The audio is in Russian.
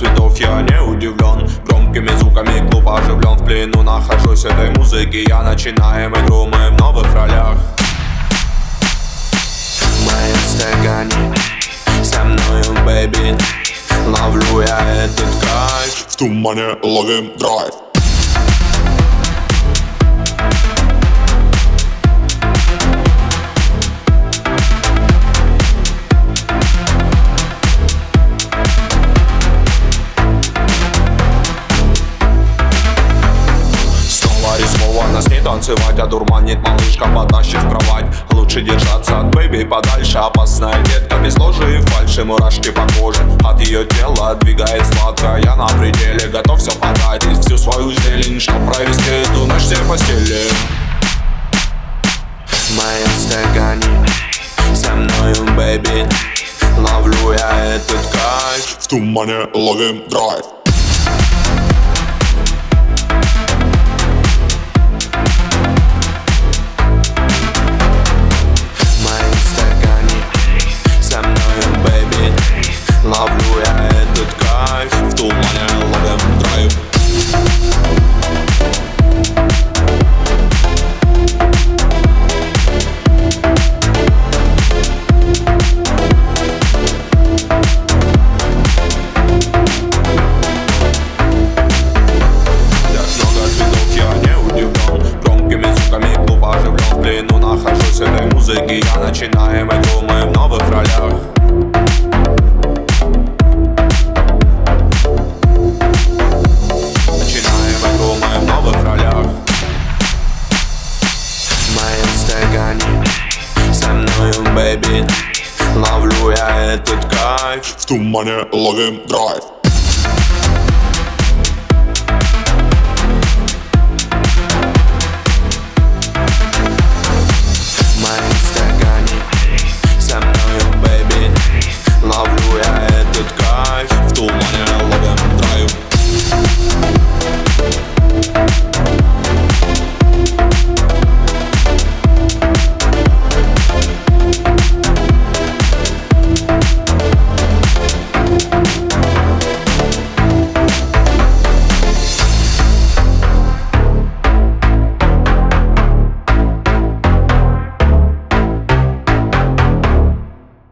видов я не удивлен. Громкими звуками клуб оживлен. В плену нахожусь этой музыки. Я начинаем игру, мы в новых ролях. В стакане Со мною, baby Ловлю я этот кайф. В тумане ловим драйв нас не танцевать Одурманит малышка, потащит в кровать. Лучше держаться от baby подальше Опасная детка без лжи и фальши Мурашки по коже. От ее тела Двигает сладко, я на пределе Готов все потратить, всю свою зелень Чтоб провести эту ночь в постели. В моем стакане Со мною, baby Ловлю я этот кайф. В тумане ловим драйв плену нахожусь этой музыки Я начинаем игру, мы в новых ролях. Начинаем игру, мы в новых ролях. В моем стакане Со мною, baby Ловлю я этот кайф. В тумане ловим драйв